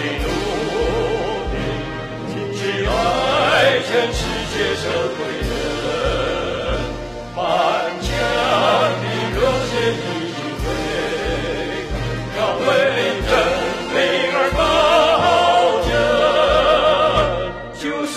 的力隶，去爱全世界社会人，满腔的热血已经沸腾，要为真理而斗争，就是。